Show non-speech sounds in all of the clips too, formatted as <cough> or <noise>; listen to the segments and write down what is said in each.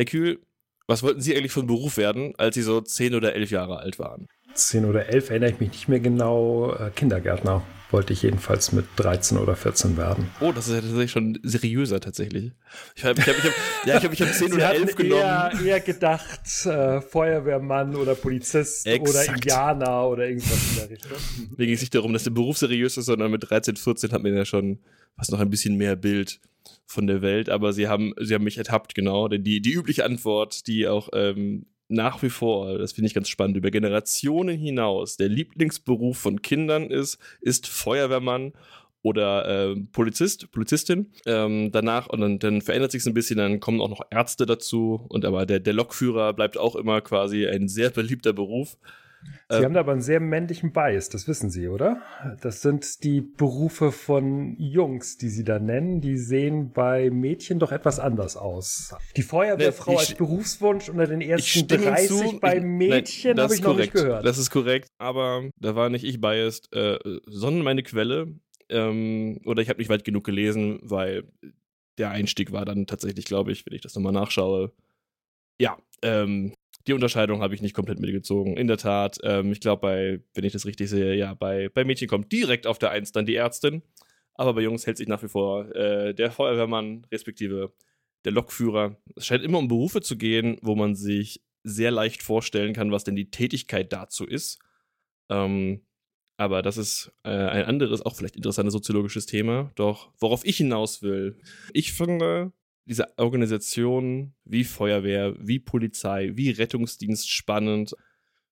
Herr Kühl, was wollten Sie eigentlich von Beruf werden, als Sie so zehn oder elf Jahre alt waren? Zehn oder elf erinnere ich mich nicht mehr genau. Äh, Kindergärtner wollte ich jedenfalls mit 13 oder 14 werden. Oh, das ist ja tatsächlich schon seriöser tatsächlich. Ich habe ich hab, ich hab, <laughs> ja, ich hab, ich hab 10 Sie oder hatten 11 genommen. Eher, eher gedacht, äh, Feuerwehrmann oder Polizist oder Exakt. Indianer oder irgendwas in der Richtung. Mir ging es nicht darum, dass der Beruf seriös ist, sondern mit 13, 14 hat man ja schon fast noch ein bisschen mehr Bild von der Welt. Aber sie haben, sie haben mich ertappt, genau. Die, die übliche Antwort, die auch ähm, nach wie vor, das finde ich ganz spannend, über Generationen hinaus der Lieblingsberuf von Kindern ist, ist Feuerwehrmann oder ähm, Polizist, Polizistin. Ähm, danach, und dann, dann verändert sich ein bisschen, dann kommen auch noch Ärzte dazu. Und aber der, der Lokführer bleibt auch immer quasi ein sehr beliebter Beruf. Sie Äh, haben da aber einen sehr männlichen Bias, das wissen Sie, oder? Das sind die Berufe von Jungs, die Sie da nennen. Die sehen bei Mädchen doch etwas anders aus. Die Feuerwehrfrau Nee, ich- als Berufswunsch unter den ersten stimme 30 zu. bei Ich- Mädchen habe ich noch korrekt. nicht gehört. Das ist korrekt, aber da war nicht ich biased, äh, sondern meine Quelle. Ähm, oder ich habe nicht weit genug gelesen, weil der Einstieg war dann tatsächlich, glaube ich, wenn ich das nochmal nachschaue. Ja, ähm, die Unterscheidung habe ich nicht komplett mitgezogen. In der Tat, ähm, ich glaube, bei, wenn ich das richtig sehe, ja, bei, bei Mädchen kommt direkt auf der Eins dann die Ärztin. Aber bei Jungs hält sich nach wie vor äh, der Feuerwehrmann, respektive der Lokführer. Es scheint immer um Berufe zu gehen, wo man sich sehr leicht vorstellen kann, was denn die Tätigkeit dazu ist. Ähm, aber das ist äh, ein anderes, auch vielleicht interessantes soziologisches Thema. Doch worauf ich hinaus will, ich finde diese Organisation wie Feuerwehr, wie Polizei, wie Rettungsdienst spannend,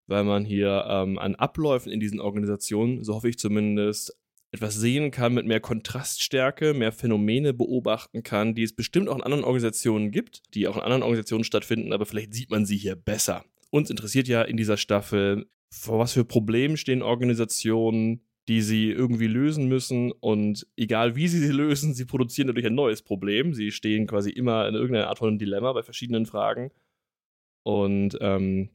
weil man hier ähm, an Abläufen in diesen Organisationen, so hoffe ich zumindest, etwas sehen kann mit mehr Kontraststärke, mehr Phänomene beobachten kann, die es bestimmt auch in anderen Organisationen gibt, die auch in anderen Organisationen stattfinden, aber vielleicht sieht man sie hier besser. Uns interessiert ja in dieser Staffel, vor was für Problemen stehen Organisationen, die sie irgendwie lösen müssen und egal wie sie sie <laughs> lösen, sie produzieren dadurch ein neues Problem. Sie stehen quasi immer in irgendeiner Art von Dilemma bei verschiedenen Fragen. Und ähm,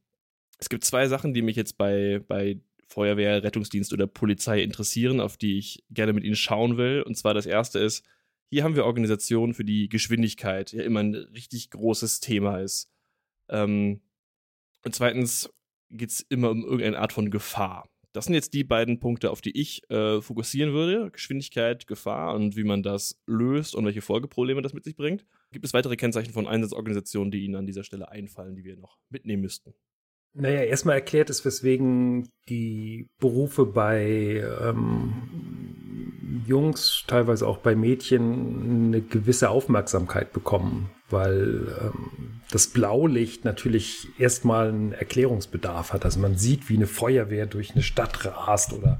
es gibt zwei Sachen, die mich jetzt bei, bei Feuerwehr, Rettungsdienst oder Polizei interessieren, auf die ich gerne mit Ihnen schauen will. Und zwar das erste ist, hier haben wir Organisationen, für die Geschwindigkeit ja immer ein richtig großes Thema ist. Ähm, und zweitens geht es immer um irgendeine Art von Gefahr. Das sind jetzt die beiden Punkte, auf die ich äh, fokussieren würde. Geschwindigkeit, Gefahr und wie man das löst und welche Folgeprobleme das mit sich bringt. Gibt es weitere Kennzeichen von Einsatzorganisationen, die Ihnen an dieser Stelle einfallen, die wir noch mitnehmen müssten? Naja, erstmal erklärt es, weswegen die Berufe bei ähm, Jungs, teilweise auch bei Mädchen, eine gewisse Aufmerksamkeit bekommen, weil ähm, das Blaulicht natürlich erstmal einen Erklärungsbedarf hat. Also man sieht, wie eine Feuerwehr durch eine Stadt rast oder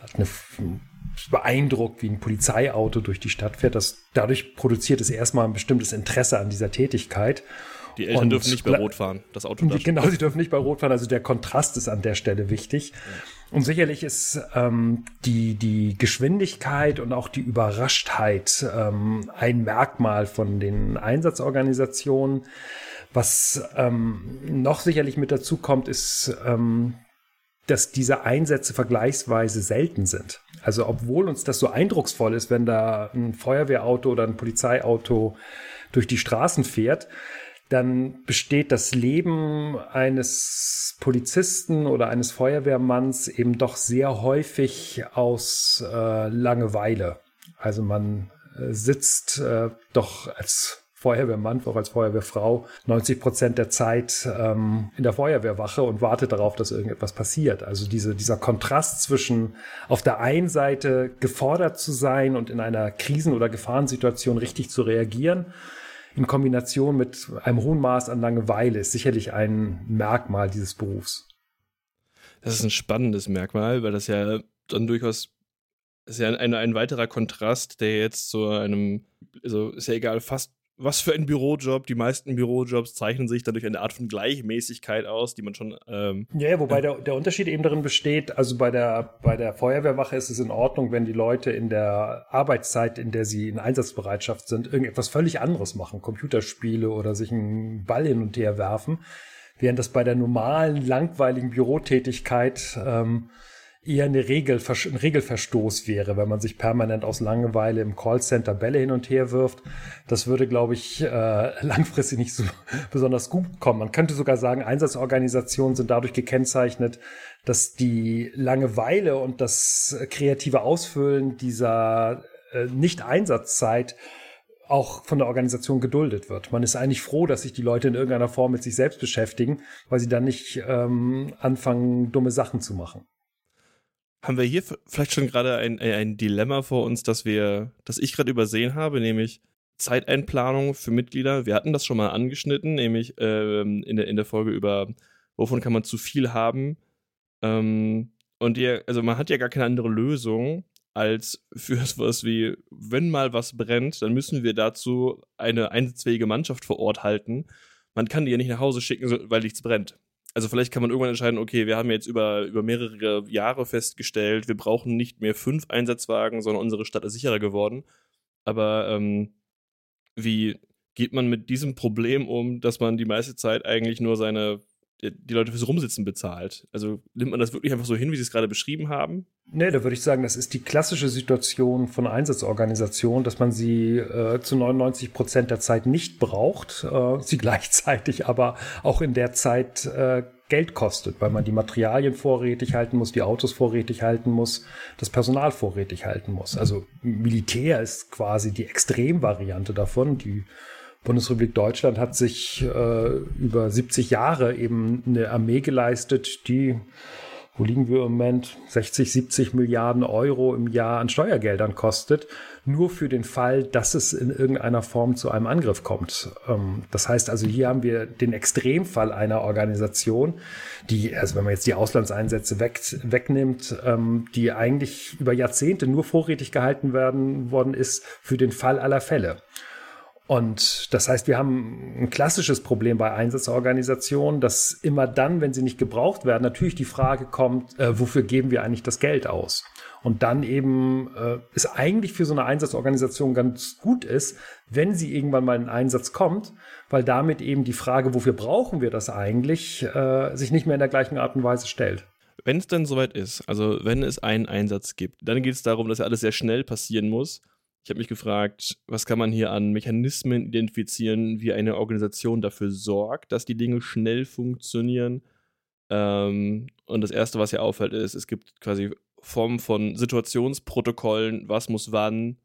hat eine beeindruckt, wie ein Polizeiauto durch die Stadt fährt. Das, dadurch produziert es erstmal ein bestimmtes Interesse an dieser Tätigkeit. Die Eltern Und dürfen nicht bei Rot fahren. Das Auto <laughs> darf. Genau, sie dürfen nicht bei Rot fahren. Also der Kontrast ist an der Stelle wichtig. Und sicherlich ist ähm, die, die Geschwindigkeit und auch die Überraschtheit ähm, ein Merkmal von den Einsatzorganisationen. Was ähm, noch sicherlich mit dazu kommt, ist, ähm, dass diese Einsätze vergleichsweise selten sind. Also obwohl uns das so eindrucksvoll ist, wenn da ein Feuerwehrauto oder ein Polizeiauto durch die Straßen fährt, dann besteht das Leben eines Polizisten oder eines Feuerwehrmanns eben doch sehr häufig aus äh, Langeweile. Also man äh, sitzt äh, doch als Feuerwehrmann, auch als Feuerwehrfrau, 90 Prozent der Zeit ähm, in der Feuerwehrwache und wartet darauf, dass irgendetwas passiert. Also diese, dieser Kontrast zwischen auf der einen Seite gefordert zu sein und in einer Krisen- oder Gefahrensituation richtig zu reagieren, in Kombination mit einem hohen Maß an Langeweile ist sicherlich ein Merkmal dieses Berufs. Das ist ein spannendes Merkmal, weil das ja dann durchaus ist ja ein, ein weiterer Kontrast, der jetzt zu einem, also ist ja egal, fast was für ein Bürojob. Die meisten Bürojobs zeichnen sich dadurch eine Art von Gleichmäßigkeit aus, die man schon. Ähm, Ja, wobei der, der Unterschied eben darin besteht, also bei der, bei der Feuerwehrwache ist es in Ordnung, wenn die Leute in der Arbeitszeit, in der sie in Einsatzbereitschaft sind, irgendetwas völlig anderes machen, Computerspiele oder sich einen Ball hin und her werfen, während das bei der normalen, langweiligen Bürotätigkeit ähm, eher eine Regel, ein Regelverstoß wäre, wenn man sich permanent aus Langeweile im Callcenter Bälle hin und her wirft. Das würde, glaube ich, äh, <laughs> langfristig nicht so besonders gut kommen. Man könnte sogar sagen, Einsatzorganisationen sind dadurch gekennzeichnet, dass die Langeweile und das kreative Ausfüllen dieser äh, Nicht-Einsatzzeit auch von der Organisation geduldet wird. Man ist eigentlich froh, dass sich die Leute in irgendeiner Form mit sich selbst beschäftigen, weil sie dann nicht ähm, anfangen, dumme Sachen zu machen haben wir hier vielleicht schon gerade ein, ein Dilemma vor uns, dass wir, das ich gerade übersehen habe, nämlich Zeiteinplanung für Mitglieder. Wir hatten das schon mal angeschnitten, nämlich ähm, in, der, in der Folge über, wovon kann man zu viel haben. Ähm, und ihr, also man hat ja gar keine andere Lösung, als für <laughs> sowas wie, wenn mal was brennt, dann müssen wir dazu eine einsatzfähige Mannschaft vor Ort halten. Man kann die ja nicht nach Hause schicken, weil nichts brennt also vielleicht kann man irgendwann entscheiden, okay, wir haben jetzt über, über mehrere Jahre festgestellt, wir brauchen nicht mehr fünf Einsatzwagen, sondern unsere Stadt ist sicherer geworden. Aber ähm, wie geht man mit diesem Problem um, dass man die meiste Zeit eigentlich nur seine die Leute fürs Rumsitzen bezahlt. Also nimmt man das wirklich einfach so hin, wie Sie es gerade beschrieben haben? Nee, da würde ich sagen, das ist die klassische Situation von Einsatzorganisationen, dass man sie äh, zu 99 Prozent der Zeit nicht braucht, äh, sie <laughs> gleichzeitig aber auch in der Zeit äh, Geld kostet, weil man die Materialien vorrätig halten muss, die Autos vorrätig halten muss, das Personal vorrätig halten muss. Also Militär ist quasi die Extremvariante davon, die Bundesrepublik Deutschland hat sich äh, über 70 Jahre eben eine Armee geleistet, die, wo liegen wir im Moment, 60, 70 Milliarden Euro im Jahr an Steuergeldern kostet, nur für den Fall, dass es in irgendeiner Form zu einem Angriff kommt. Ähm, das heißt also, hier haben wir den Extremfall einer Organisation, die, also wenn man jetzt die Auslandseinsätze weg, wegnimmt, ähm, die eigentlich über Jahrzehnte nur vorrätig gehalten werden worden ist für den Fall aller Fälle. Und das heißt, wir haben ein klassisches Problem bei Einsatzorganisationen, dass immer dann, wenn sie nicht gebraucht werden, natürlich die Frage kommt, äh, wofür geben wir eigentlich das Geld aus? Und dann eben äh, es eigentlich für so eine Einsatzorganisation ganz gut ist, wenn sie irgendwann mal in Einsatz kommt, weil damit eben die Frage, wofür brauchen wir das eigentlich, äh, sich nicht mehr in der gleichen Art und Weise stellt. Wenn es dann soweit ist, also wenn es einen Einsatz gibt, dann geht es darum, dass ja alles sehr schnell passieren muss. Ich habe mich gefragt, was kann man hier an Mechanismen identifizieren, wie eine Organisation dafür sorgt, dass die Dinge schnell funktionieren. Ähm, und das Erste, was hier auffällt, ist, es gibt quasi Formen von Situationsprotokollen, was muss wann,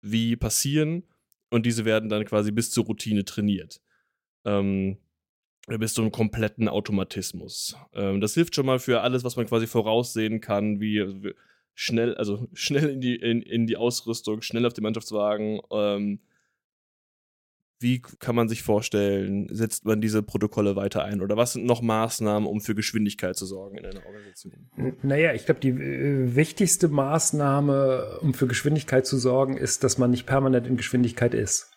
wie passieren. Und diese werden dann quasi bis zur Routine trainiert. Ähm, bis zum kompletten Automatismus. Ähm, das hilft schon mal für alles, was man quasi voraussehen kann, wie, schnell, also <laughs> schnell in die, in, in die Ausrüstung, schnell auf den Mannschaftswagen. Ähm, wie kann man sich vorstellen, setzt man diese Protokolle weiter ein? Oder was sind noch Maßnahmen, um für Geschwindigkeit zu sorgen in einer Organisation? Naja, ich glaube, die äh, wichtigste Maßnahme, um für Geschwindigkeit zu sorgen, ist, dass man nicht permanent in Geschwindigkeit ist.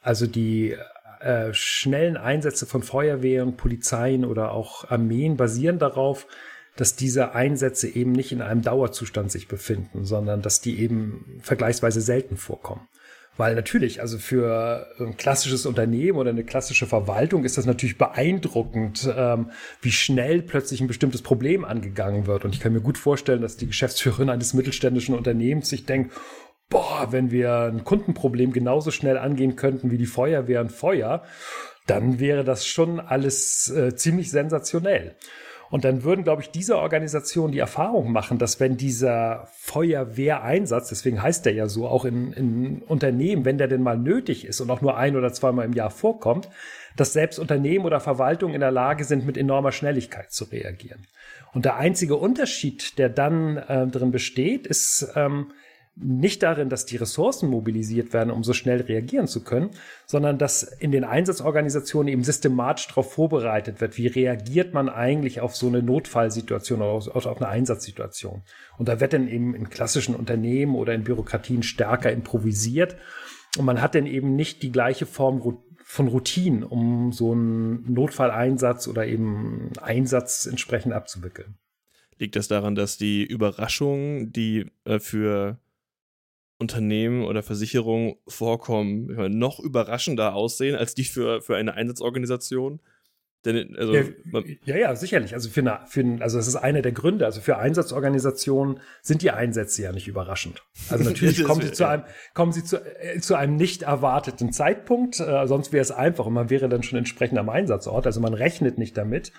Also die äh, schnellen Einsätze von Feuerwehren, Polizeien oder auch Armeen basieren darauf, dass diese Einsätze eben nicht in einem Dauerzustand sich befinden, sondern dass die eben vergleichsweise selten vorkommen. Weil natürlich, also für ein klassisches Unternehmen oder eine klassische Verwaltung ist das natürlich beeindruckend, ähm, wie schnell plötzlich ein bestimmtes Problem angegangen wird. Und ich kann mir gut vorstellen, dass die Geschäftsführerin eines mittelständischen Unternehmens sich denkt, boah, wenn wir ein Kundenproblem genauso schnell angehen könnten wie die Feuerwehr und Feuer, dann wäre das schon alles äh, ziemlich sensationell. Und dann würden, glaube ich, diese Organisationen die Erfahrung machen, dass wenn dieser Feuerwehreinsatz, deswegen heißt der ja so, auch in, in Unternehmen, wenn der denn mal nötig ist und auch nur ein oder zweimal im Jahr vorkommt, dass selbst Unternehmen oder Verwaltungen in der Lage sind, mit enormer Schnelligkeit zu reagieren. Und der einzige Unterschied, der dann äh, drin besteht, ist, ähm, nicht darin, dass die Ressourcen mobilisiert werden, um so schnell reagieren zu können, sondern dass in den Einsatzorganisationen eben systematisch darauf vorbereitet wird, wie reagiert man eigentlich auf so eine Notfallsituation oder auf eine Einsatzsituation. Und da wird dann eben in klassischen Unternehmen oder in Bürokratien stärker improvisiert und man hat dann eben nicht die gleiche Form von Routinen, um so einen Notfalleinsatz oder eben Einsatz entsprechend abzuwickeln. Liegt das daran, dass die Überraschungen, die äh, für Unternehmen oder Versicherungen vorkommen, noch überraschender aussehen als die für, für eine Einsatzorganisation. Denn, also, ja, ja, ja, sicherlich. Also für eine, für ein, also das ist einer der Gründe. Also für Einsatzorganisationen sind die Einsätze ja nicht überraschend. Also <laughs> natürlich kommen sie zu einem, kommen sie zu, äh, zu einem nicht erwarteten Zeitpunkt. Äh, sonst wäre es einfach und man wäre dann schon entsprechend am Einsatzort. Also man rechnet nicht damit.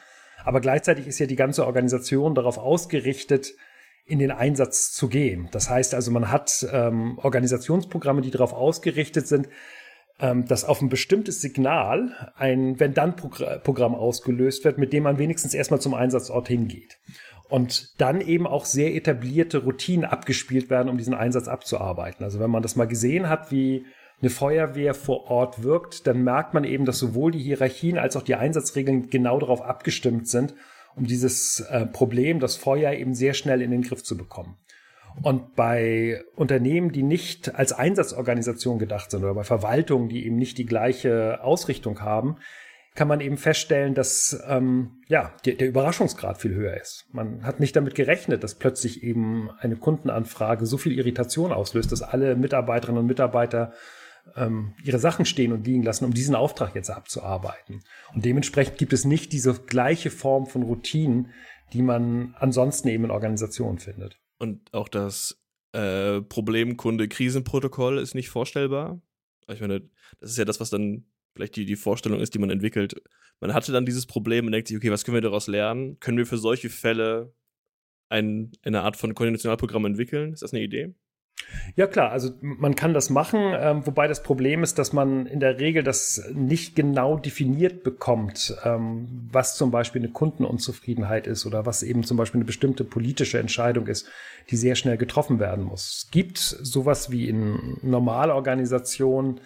Aber gleichzeitig ist ja die ganze Organisation darauf ausgerichtet, in den Einsatz zu gehen. Das heißt also, man hat ähm, Organisationsprogramme, die darauf ausgerichtet sind, ähm, dass auf ein bestimmtes Signal ein Wenn-Dann-Programm ausgelöst wird, mit dem man wenigstens erstmal zum Einsatzort hingeht. Und dann eben auch sehr etablierte Routinen abgespielt werden, um diesen Einsatz abzuarbeiten. Also wenn man das mal gesehen hat, wie eine Feuerwehr vor Ort wirkt, dann merkt man eben, dass sowohl die Hierarchien als auch die Einsatzregeln genau darauf abgestimmt sind, um dieses äh, Problem, das Feuer eben sehr schnell in den Griff zu bekommen. Und bei Unternehmen, die nicht als Einsatzorganisation gedacht sind oder bei Verwaltungen, die eben nicht die gleiche Ausrichtung haben, kann man eben feststellen, dass ähm, ja der, der Überraschungsgrad viel höher ist. Man hat nicht damit gerechnet, dass plötzlich eben eine Kundenanfrage so viel Irritation auslöst, dass alle Mitarbeiterinnen und Mitarbeiter ihre Sachen stehen und liegen lassen, um diesen Auftrag jetzt abzuarbeiten. Und dementsprechend gibt es nicht diese gleiche Form von Routinen, die man ansonsten eben in Organisationen findet. Und auch das äh, Problemkunde-Krisenprotokoll ist nicht vorstellbar. Ich meine, das ist ja das, was dann vielleicht die, die Vorstellung ist, die man entwickelt. Man hatte dann dieses Problem und denkt sich, okay, was können wir daraus lernen? Können wir für solche Fälle ein, eine Art von Konditionalprogramm entwickeln? Ist das eine Idee? Ja klar, also man kann das machen, ähm, wobei das Problem ist, dass man in der Regel das nicht genau definiert bekommt, ähm, was zum Beispiel eine Kundenunzufriedenheit ist oder was eben zum Beispiel eine bestimmte politische Entscheidung ist, die sehr schnell getroffen werden muss. Es gibt sowas wie in Normalorganisationen,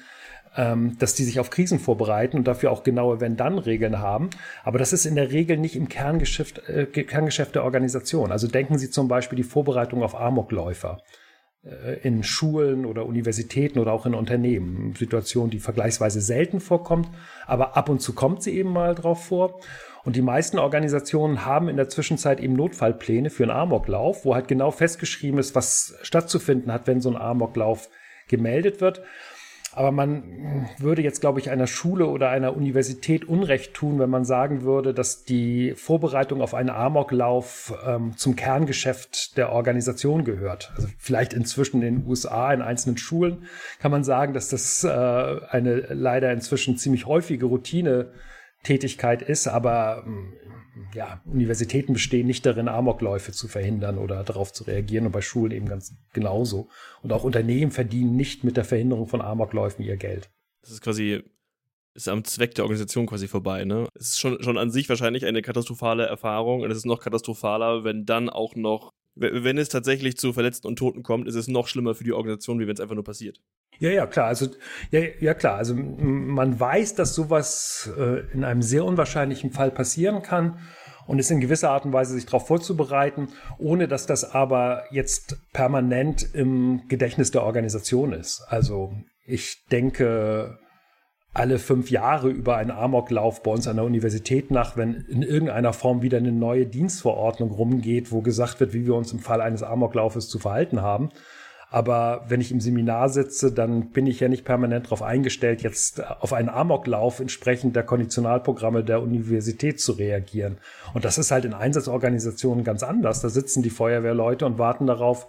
ähm, dass die sich auf Krisen vorbereiten und dafür auch genaue Wenn-Dann-Regeln haben. Aber das ist in der Regel nicht im Kerngeschäft, äh, Kerngeschäft der Organisation. Also denken Sie zum Beispiel die Vorbereitung auf Amokläufer. Äh, in Schulen oder Universitäten oder auch in Unternehmen. Situation, die vergleichsweise selten vorkommt, aber ab und zu kommt sie eben mal drauf vor. Und die meisten Organisationen haben in der Zwischenzeit eben Notfallpläne für einen Amoklauf, wo halt genau festgeschrieben ist, was stattzufinden hat, wenn so ein Amoklauf gemeldet wird. Aber man würde jetzt, glaube ich, einer Schule oder einer Universität Unrecht tun, wenn man sagen würde, dass die Vorbereitung auf einen Amoklauf ähm, zum Kerngeschäft der Organisation gehört. Also vielleicht inzwischen in den USA in einzelnen Schulen kann man sagen, dass das äh, eine leider inzwischen ziemlich häufige Routine Tätigkeit ist, aber ähm, ja, Universitäten bestehen nicht darin, Amokläufe zu verhindern oder darauf zu reagieren und bei Schulen eben ganz genauso. Und auch Unternehmen verdienen nicht mit der Verhinderung von Amokläufen ihr Geld. Das ist quasi ist am Zweck der Organisation quasi vorbei, ne? Es ist schon, schon an sich wahrscheinlich eine katastrophale Erfahrung und es ist noch katastrophaler, wenn dann auch noch, wenn es tatsächlich zu Verletzten und Toten kommt, ist es noch schlimmer für die Organisation, wie wenn es einfach nur passiert. Ja, ja, klar. Also, ja, ja, klar. Also, man weiß, dass sowas äh, in einem sehr unwahrscheinlichen Fall passieren kann und ist in gewisser Art und Weise sich darauf vorzubereiten, ohne dass das aber jetzt permanent im Gedächtnis der Organisation ist. Also, ich denke alle fünf Jahre über einen Amoklauf bei uns an der Universität nach, wenn in irgendeiner Form wieder eine neue Dienstverordnung rumgeht, wo gesagt wird, wie wir uns im Fall eines Amoklaufes zu verhalten haben. Aber wenn ich im Seminar sitze, dann bin ich ja nicht permanent darauf eingestellt, jetzt auf einen Amoklauf entsprechend der Konditionalprogramme der Universität zu reagieren. Und das ist halt in Einsatzorganisationen ganz anders. Da sitzen die Feuerwehrleute und warten darauf,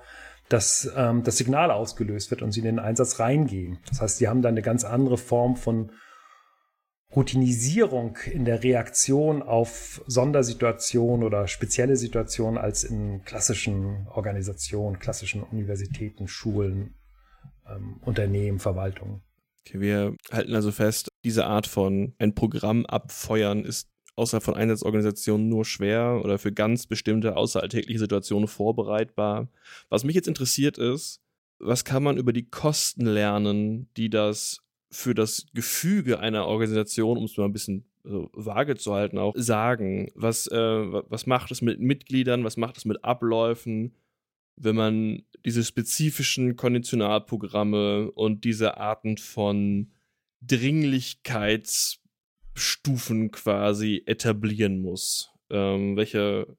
dass ähm, das Signal ausgelöst wird und sie in den Einsatz reingehen. Das heißt, sie haben da eine ganz andere Form von Routinisierung in der Reaktion auf Sondersituationen oder spezielle Situationen als in klassischen Organisationen, klassischen Universitäten, Schulen, ähm, Unternehmen, Verwaltungen. Okay, wir halten also fest, diese Art von ein Programm abfeuern ist außerhalb von Einsatzorganisationen nur schwer oder für ganz bestimmte außeralltägliche Situationen vorbereitbar. Was mich jetzt interessiert ist, was kann man über die Kosten lernen, die das für das Gefüge einer Organisation, um es mal ein bisschen so vage zu halten, auch sagen. Was, äh, was macht es mit Mitgliedern, was macht es mit Abläufen, wenn man diese spezifischen Konditionalprogramme und diese Arten von Dringlichkeitsstufen quasi etablieren muss? Ähm, welche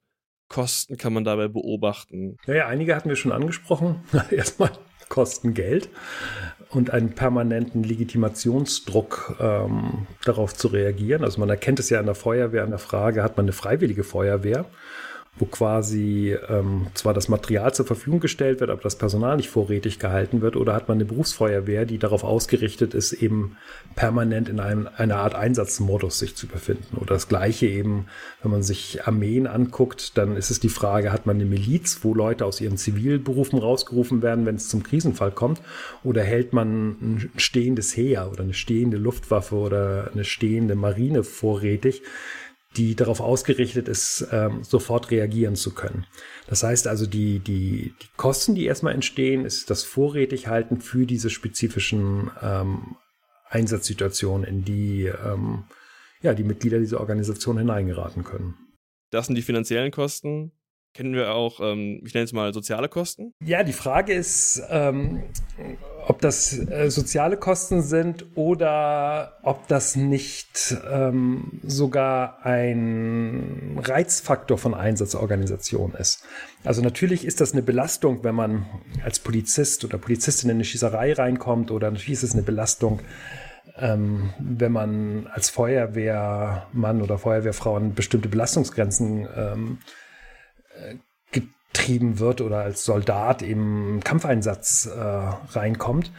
Kosten kann man dabei beobachten? Naja, einige hatten wir schon angesprochen. <laughs> Erstmal kosten Geld und einen permanenten Legitimationsdruck ähm, darauf zu reagieren. Also man erkennt es ja in der Feuerwehr an der Frage, hat man eine freiwillige Feuerwehr? Wo quasi ähm, zwar das Material zur Verfügung gestellt wird, aber das Personal nicht vorrätig gehalten wird, oder hat man eine Berufsfeuerwehr, die darauf ausgerichtet ist, eben permanent in einem, einer Art Einsatzmodus sich zu befinden. Oder das gleiche eben, wenn man sich Armeen anguckt, dann ist es die Frage, hat man eine Miliz, wo Leute aus ihren Zivilberufen rausgerufen werden, wenn es zum Krisenfall kommt, oder hält man ein stehendes Heer oder eine stehende Luftwaffe oder eine stehende Marine vorrätig, die darauf ausgerichtet ist, ähm, sofort reagieren zu können. Das heißt also, die, die, die Kosten, die erstmal entstehen, ist das Vorrätighalten für diese spezifischen ähm, Einsatzsituationen, in die ähm, ja, die Mitglieder dieser Organisation hineingeraten können. Das sind die finanziellen Kosten. Kennen wir auch, ähm, ich nenne es mal soziale Kosten? Ja, die Frage ist, ähm, ob das äh, soziale Kosten sind oder ob das nicht ähm, sogar ein Reizfaktor von Einsatzorganisation ist. Also natürlich ist das eine Belastung, wenn man als Polizist oder Polizistin in eine Schießerei reinkommt oder natürlich ist es eine Belastung, ähm, wenn man als Feuerwehrmann oder Feuerwehrfrau an bestimmte Belastungsgrenzen ähm, getrieben wird oder als Soldat im Kampfeinsatz äh, reinkommt.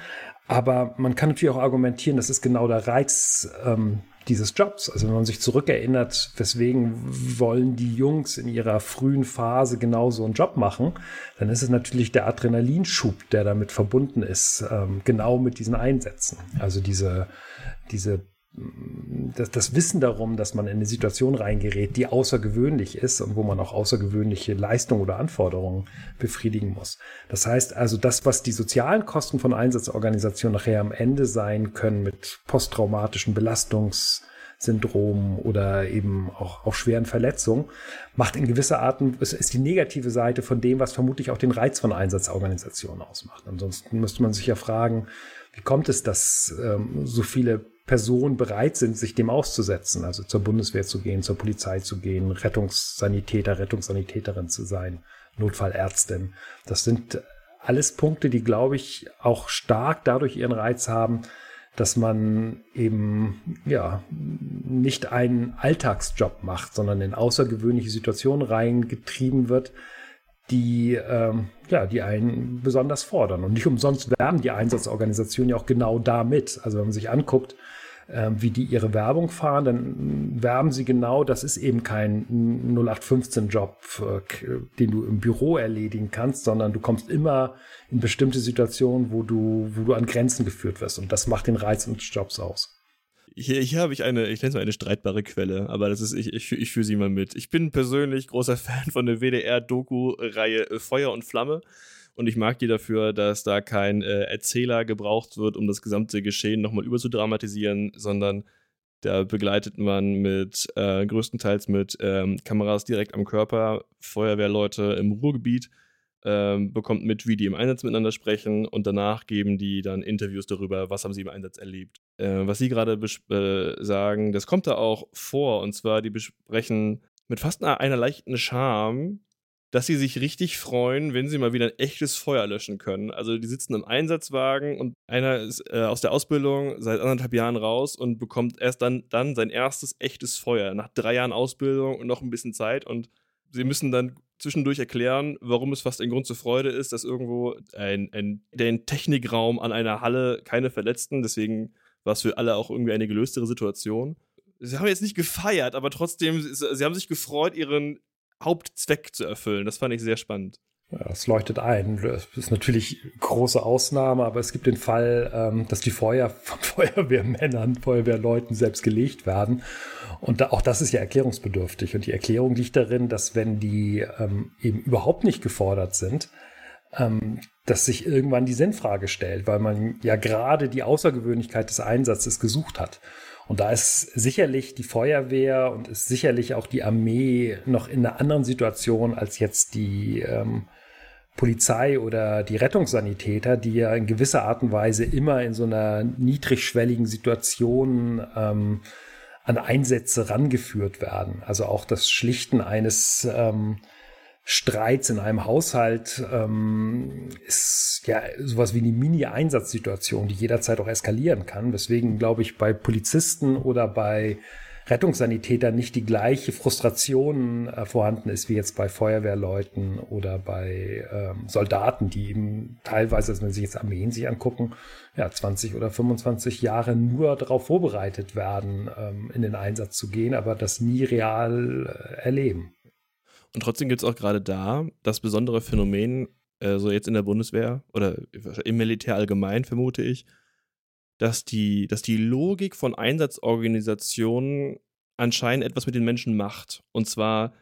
Aber man kann natürlich auch argumentieren, das ist genau der Reiz ähm, dieses Jobs. Also wenn man sich zurückerinnert, weswegen wollen die Jungs in ihrer frühen Phase genau so einen Job machen, dann ist es natürlich der Adrenalinschub, der damit verbunden ist, ähm, genau mit diesen Einsätzen. Also diese, diese das, das Wissen darum, dass man in eine Situation reingerät, die außergewöhnlich ist und wo man auch außergewöhnliche Leistungen oder Anforderungen befriedigen muss. Das heißt also, das, was die sozialen Kosten von Einsatzorganisationen nachher am Ende sein können mit posttraumatischen Belastungssyndromen oder eben auch, auch schweren Verletzungen, macht in gewisser Art, ist die negative Seite von dem, was vermutlich auch den Reiz von Einsatzorganisationen ausmacht. Ansonsten müsste man sich ja fragen, wie kommt es, dass ähm, so viele Personen bereit sind, sich dem auszusetzen, also zur Bundeswehr zu gehen, zur Polizei zu gehen, Rettungssanitäter, Rettungssanitäterin zu sein, Notfallärztin. Das sind alles Punkte, die, glaube ich, auch stark dadurch ihren Reiz haben, dass man eben ja nicht einen Alltagsjob macht, sondern in außergewöhnliche Situationen reingetrieben wird, die ähm, ja die einen besonders fordern. Und nicht umsonst werben die Einsatzorganisationen ja auch genau damit. Also wenn man sich anguckt, ähm, wie die ihre Werbung fahren, dann werben sie genau, das ist eben kein 0815-Job, äh, den du im Büro erledigen kannst, sondern du kommst immer in bestimmte Situationen, wo du, wo du an Grenzen geführt wirst. Und das macht den Reiz des Jobs aus. Hier, hier habe ich eine, ich nenne es mal eine streitbare Quelle, aber das ist, ich, ich, ich führe sie mal mit. Ich bin persönlich großer <laughs> Fan von der WDR-Doku-Reihe Feuer und Flamme. Und ich mag die dafür, dass da kein äh, Erzähler gebraucht wird, um das gesamte Geschehen nochmal überzudramatisieren, sondern da begleitet man mit äh, größtenteils mit ähm, Kameras direkt am Körper, Feuerwehrleute im Ruhrgebiet, ähm, bekommt mit, wie die im Einsatz miteinander sprechen und danach geben die dann Interviews darüber, was haben sie im Einsatz erlebt. Äh, was sie gerade äh, sagen, das kommt da auch vor und zwar, die besprechen mit fast einer, einer leichten Charme dass sie sich richtig freuen, wenn sie mal wieder ein echtes Feuer löschen können. Also die sitzen im Einsatzwagen und einer ist äh, aus der Ausbildung seit anderthalb Jahren raus und bekommt erst dann, dann sein erstes echtes Feuer nach drei Jahren Ausbildung und noch ein bisschen Zeit und sie müssen dann zwischendurch erklären, warum es fast ein Grund zur Freude ist, dass irgendwo ein, ein, der Technikraum an einer Halle keine Verletzten, deswegen war es für alle auch irgendwie eine gelöstere Situation. Sie haben jetzt nicht gefeiert, aber trotzdem, sie haben sich gefreut, ihren Hauptzweck zu erfüllen. Das fand ich sehr spannend. Ja, das leuchtet ein. Das ist natürlich große Ausnahme, aber es gibt den Fall, ähm, dass die Feuer <laughs> von Feuerwehrmännern, Feuerwehrleuten selbst gelegt werden. Und auch das ist ja erklärungsbedürftig. Und die Erklärung liegt darin, dass wenn die ähm, eben überhaupt nicht gefordert sind, ähm, dass sich irgendwann die Sinnfrage stellt, weil man ja gerade die Außergewöhnlichkeit des Einsatzes gesucht hat. Und da ist sicherlich die Feuerwehr und ist sicherlich auch die Armee noch in einer anderen Situation als jetzt die ähm, Polizei oder die Rettungssanitäter, die ja in gewisser Art und Weise immer in so einer niedrigschwelligen Situation ähm, an Einsätze rangeführt werden. Also auch das Schlichten eines ähm, Streits in einem Haushalt ähm, ist ja sowas wie eine Mini-Einsatzsituation, die jederzeit auch eskalieren kann. Weswegen, glaube ich, bei Polizisten oder bei Rettungssanitätern nicht die gleiche Frustration äh, vorhanden ist wie jetzt bei Feuerwehrleuten oder bei ähm, Soldaten, die eben teilweise, also wenn Sie jetzt Armeen sich angucken, ja, 20 oder 25 Jahre nur darauf vorbereitet werden, ähm, in den Einsatz zu gehen, aber das nie real äh, erleben. Und trotzdem gibt es auch gerade da das besondere Phänomen, äh, so jetzt in der Bundeswehr oder im Militär allgemein, vermute ich, dass die, dass die Logik von Einsatzorganisationen anscheinend etwas mit den Menschen macht. Und zwar,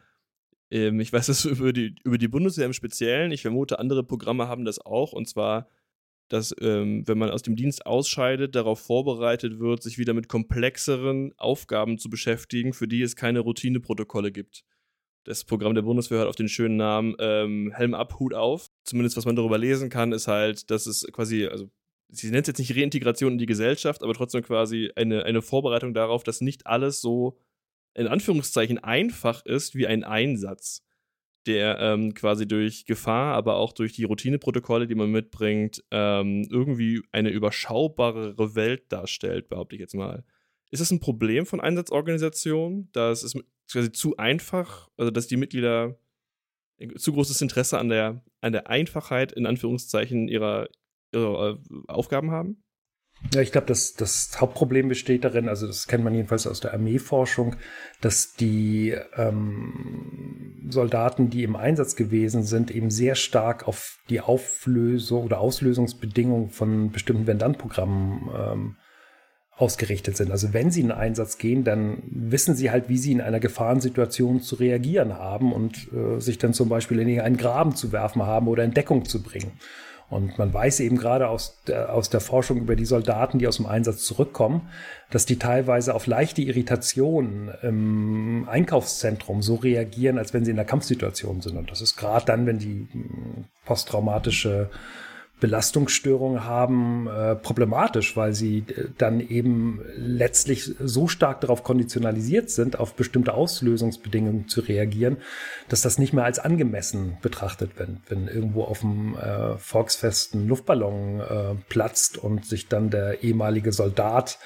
ähm, ich weiß das <laughs> über die, über die Bundeswehr im Speziellen, ich vermute, andere Programme haben das auch, und zwar, dass, ähm, wenn man aus dem Dienst ausscheidet, darauf vorbereitet wird, sich wieder mit komplexeren Aufgaben zu beschäftigen, für die es keine Routineprotokolle gibt. Das Programm der Bundeswehr hat auf den schönen Namen ähm, Helm ab, Hut auf. Zumindest was man darüber lesen kann, ist halt, dass es quasi, also sie nennt es jetzt nicht Reintegration in die Gesellschaft, aber trotzdem quasi eine, eine Vorbereitung darauf, dass nicht alles so in Anführungszeichen einfach ist wie ein Einsatz, der ähm, quasi durch Gefahr, aber auch durch die Routineprotokolle, die man mitbringt, ähm, irgendwie eine überschaubarere Welt darstellt, behaupte ich jetzt mal. Ist das ein Problem von Einsatzorganisationen, dass es quasi zu einfach, also dass die Mitglieder zu großes Interesse an der, an der Einfachheit in Anführungszeichen ihrer, ihrer äh, Aufgaben haben? Ja, ich glaube, das, das Hauptproblem besteht darin, also das kennt man jedenfalls aus der Armeeforschung, dass die ähm, Soldaten, die im Einsatz gewesen sind, eben sehr stark auf die Auflösung oder Auslösungsbedingungen von bestimmten Vendant-Programmen ähm, ausgerichtet sind. Also wenn sie in Einsatz gehen, dann wissen sie halt, wie sie in einer Gefahrensituation zu reagieren haben und äh, sich dann zum Beispiel in einen Graben zu werfen haben oder in Deckung zu bringen. Und man weiß eben gerade aus der, aus der Forschung über die Soldaten, die aus dem Einsatz zurückkommen, dass die teilweise auf leichte Irritationen im Einkaufszentrum so reagieren, als wenn sie in einer Kampfsituation sind. Und das ist gerade dann, wenn die hm, posttraumatische Belastungsstörungen haben, äh, problematisch, weil sie äh, dann eben letztlich so stark darauf konditionalisiert sind, auf bestimmte Auslösungsbedingungen zu reagieren, dass das nicht mehr als angemessen betrachtet wird. Wenn irgendwo auf dem äh, Volksfest ein Luftballon äh, platzt und sich dann der ehemalige Soldat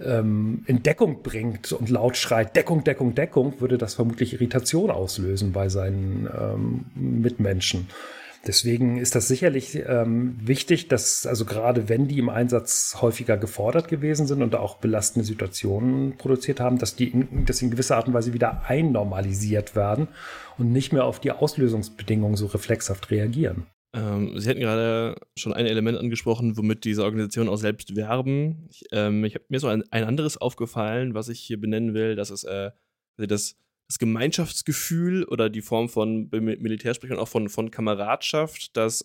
ähm, in Deckung bringt und laut schreit, Deckung, Deckung, Deckung, würde das vermutlich Irritation auslösen bei seinen ähm, Mitmenschen. Deswegen ist das sicherlich ähm, wichtig, dass also gerade wenn die im Einsatz häufiger gefordert gewesen sind und auch belastende Situationen produziert haben, dass die in, dass in gewisser Art und Weise wieder einnormalisiert werden und nicht mehr auf die Auslösungsbedingungen so reflexhaft reagieren. Ähm, Sie hatten gerade schon ein Element angesprochen, womit diese Organisationen auch selbst werben. Ich, ähm, ich habe mir so ein, ein, anderes aufgefallen, was ich hier benennen will, das ist äh, das das Gemeinschaftsgefühl oder die Form von Militärsprechern auch von, von Kameradschaft, das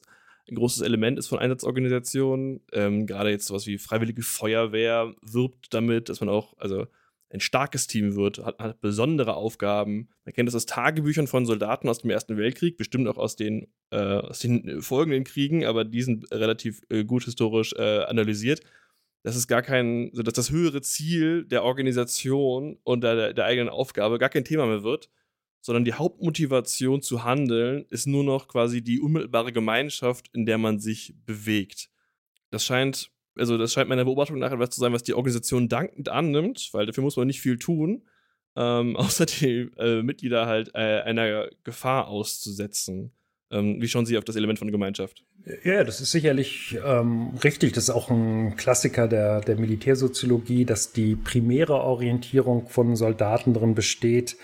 ein großes Element ist von Einsatzorganisationen. Ähm, gerade jetzt sowas wie Freiwillige Feuerwehr wirbt damit, dass man auch, also ein starkes Team wird, hat, hat, besondere Aufgaben. Man kennt das aus Tagebüchern von Soldaten aus dem Ersten Weltkrieg, bestimmt auch aus den, äh, aus den folgenden Kriegen, aber die sind relativ äh, gut historisch äh, analysiert dass es gar kein, so dass das höhere Ziel der Organisation und der, der eigenen Aufgabe gar kein Thema mehr wird, sondern die Hauptmotivation zu handeln ist nur noch quasi die unmittelbare Gemeinschaft, in der man sich bewegt. Das scheint, also das scheint meiner Beobachtung nach etwas zu sein, was die Organisation dankend annimmt, weil dafür muss man nicht viel tun, ähm, <laughs> außer die äh, Mitglieder halt äh, einer Gefahr auszusetzen. Ähm, wie schauen Sie auf das Element von Gemeinschaft? Ja, das ist sicherlich ähm, richtig. Das ist auch ein Klassiker der, der Militärsoziologie, dass die primäre Orientierung von Soldaten darin besteht,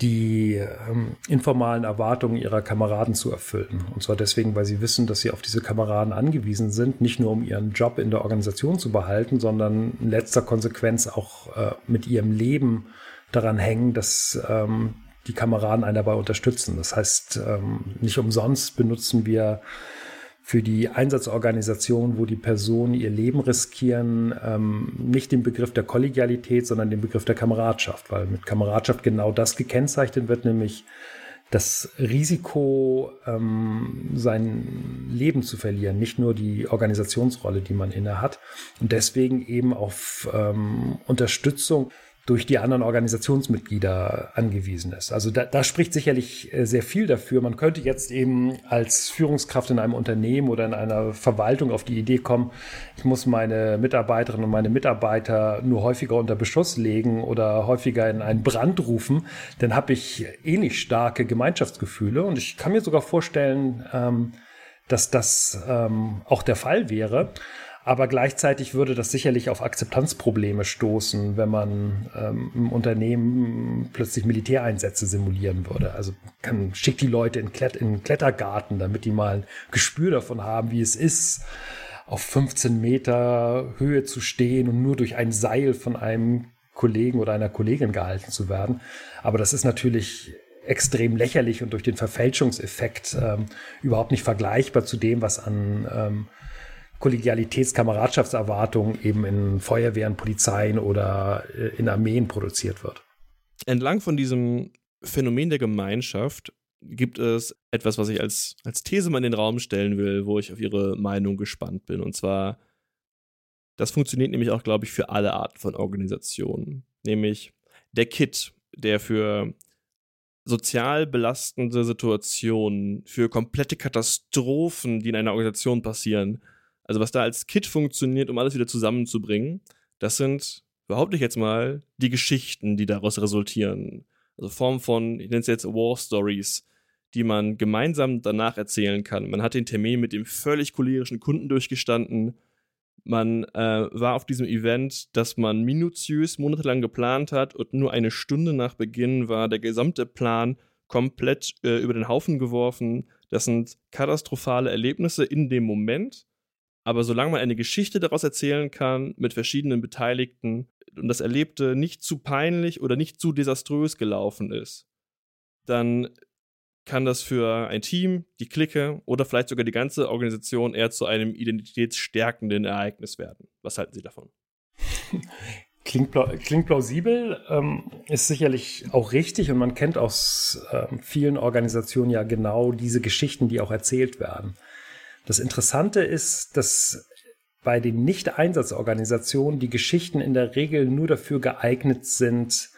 die ähm, informalen Erwartungen ihrer Kameraden zu erfüllen. Und zwar deswegen, weil sie wissen, dass sie auf diese Kameraden angewiesen sind, nicht nur um ihren Job in der Organisation zu behalten, sondern in letzter Konsequenz auch äh, mit ihrem Leben daran hängen, dass ähm, die Kameraden einen dabei unterstützen. Das heißt, ähm, nicht umsonst benutzen wir für die Einsatzorganisation, wo die Personen ihr Leben riskieren, ähm, nicht den Begriff der Kollegialität, sondern den Begriff der Kameradschaft, weil mit Kameradschaft genau das gekennzeichnet wird, nämlich das Risiko, ähm, sein Leben zu verlieren, nicht nur die Organisationsrolle, die man inne hat. Und deswegen eben auf ähm, Unterstützung durch die anderen Organisationsmitglieder angewiesen ist. Also da, da spricht sicherlich äh, sehr viel dafür. Man könnte jetzt eben als Führungskraft in einem Unternehmen oder in einer Verwaltung auf die Idee kommen, ich muss meine Mitarbeiterinnen und meine Mitarbeiter nur häufiger unter Beschuss legen oder häufiger in einen Brand rufen, dann habe ich ähnlich eh starke Gemeinschaftsgefühle. Und ich kann mir sogar vorstellen, ähm, dass das ähm, auch der Fall wäre. Aber gleichzeitig würde das sicherlich auf Akzeptanzprobleme stoßen, wenn man ähm, im Unternehmen plötzlich Militäreinsätze simulieren würde. Also kann, schickt die Leute in, Klett, in Klettergarten, damit die mal ein Gespür davon haben, wie es ist, auf 15 Meter Höhe zu stehen und nur durch ein Seil von einem Kollegen oder einer Kollegin gehalten zu werden. Aber das ist natürlich extrem lächerlich und durch den Verfälschungseffekt ähm, überhaupt nicht vergleichbar zu dem, was an ähm, Kollegialitäts-, Kameradschaftserwartung eben in Feuerwehren, Polizeien oder äh, in Armeen produziert wird. Entlang von diesem Phänomen der Gemeinschaft gibt es etwas, was ich als, als These mal in den Raum stellen will, wo ich auf Ihre Meinung gespannt bin. Und zwar, das funktioniert nämlich auch, glaube ich, für alle Arten von Organisationen. Nämlich der Kit, der für sozial belastende Situationen, für komplette Katastrophen, die in einer Organisation passieren, also was da als Kit funktioniert, um alles wieder zusammenzubringen, das sind, behaupte ich jetzt mal, die Geschichten, die daraus resultieren. Also Form von, ich nenne es jetzt War Stories, die man gemeinsam danach erzählen kann. Man hat den Termin mit dem völlig cholerischen Kunden durchgestanden. Man äh, war auf diesem Event, das man minutiös monatelang geplant hat und nur eine Stunde nach Beginn war der gesamte Plan komplett äh, über den Haufen geworfen. Das sind katastrophale Erlebnisse in dem Moment, aber solange man eine Geschichte daraus erzählen kann mit verschiedenen Beteiligten und das Erlebte nicht zu peinlich oder nicht zu desaströs gelaufen ist, dann kann das für ein Team, die Clique oder vielleicht sogar die ganze Organisation eher zu einem identitätsstärkenden Ereignis werden. Was halten Sie davon? <laughs> Klingt, klingt plausibel, ähm, ist sicherlich auch richtig und man kennt aus ähm, vielen Organisationen ja genau diese Geschichten, die auch erzählt werden. Das Interessante ist, dass bei den Nicht-Einsatzorganisationen die Geschichten in der Regel nur dafür geeignet sind,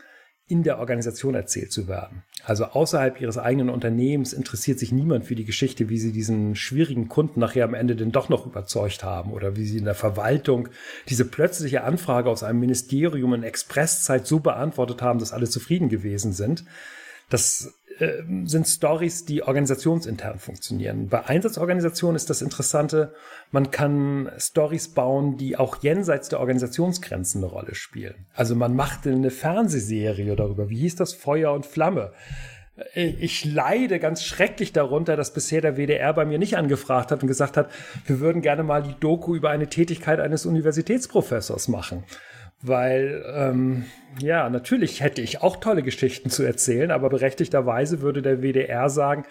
in der Organisation erzählt zu werden. Also außerhalb ihres eigenen Unternehmens interessiert sich niemand für die Geschichte, wie sie diesen schwierigen Kunden nachher am Ende denn doch noch überzeugt haben oder wie sie in der Verwaltung diese plötzliche Anfrage aus einem Ministerium in Expresszeit so beantwortet haben, dass alle zufrieden gewesen sind. Das äh, sind Stories, die organisationsintern funktionieren. Bei Einsatzorganisationen ist das Interessante, man kann Stories bauen, die auch jenseits der Organisationsgrenzen eine Rolle spielen. Also man macht eine Fernsehserie darüber. Wie hieß das? Feuer und Flamme. Ich leide ganz schrecklich darunter, dass bisher der WDR bei mir nicht angefragt hat und gesagt hat, wir würden gerne mal die Doku über eine Tätigkeit eines Universitätsprofessors machen weil ähm, ja, natürlich hätte ich auch tolle Geschichten zu erzählen, aber berechtigterweise würde der WDR sagen,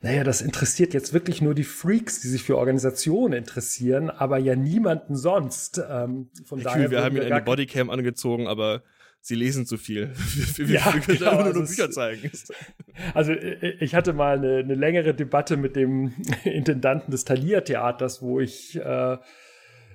naja, das interessiert jetzt wirklich nur die Freaks, die sich für Organisationen interessieren, aber ja niemanden sonst. Ähm, von Herr daher Kühl, wir haben Ihnen eine Bodycam angezogen, aber Sie lesen zu viel. <laughs> wir, ja, <laughs> wir können genau, nur also Bücher zeigen. <laughs> Also ich hatte mal eine, eine längere Debatte mit dem Intendanten des Thalia Theaters, wo ich äh,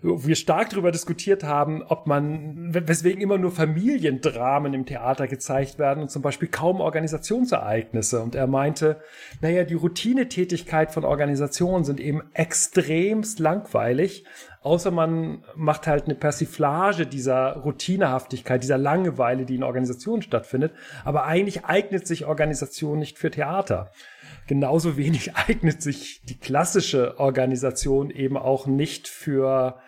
wir stark darüber diskutiert haben, ob man, weswegen immer nur Familiendramen im Theater gezeigt werden und zum Beispiel kaum Organisationsereignisse. Und er meinte, naja, die Routinetätigkeit von Organisationen sind eben extremst langweilig, außer man macht halt eine Persiflage dieser Routinehaftigkeit, dieser Langeweile, die in Organisationen stattfindet. Aber eigentlich eignet sich Organisation nicht für Theater genauso wenig <laughs> eignet sich die klassische Organisation eben auch nicht für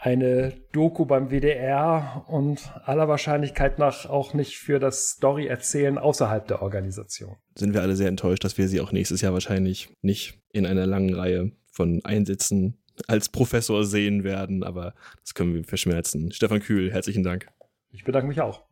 eine Doku beim WDR und aller Wahrscheinlichkeit nach auch nicht für das Story-Erzählen außerhalb der Organisation. Sind wir alle sehr enttäuscht, dass wir sie auch nächstes Jahr wahrscheinlich nicht in einer langen Reihe von Einsätzen als Professor sehen werden, aber das können wir verschmerzen. Stefan Kühl, herzlichen Dank. Ich bedanke mich auch.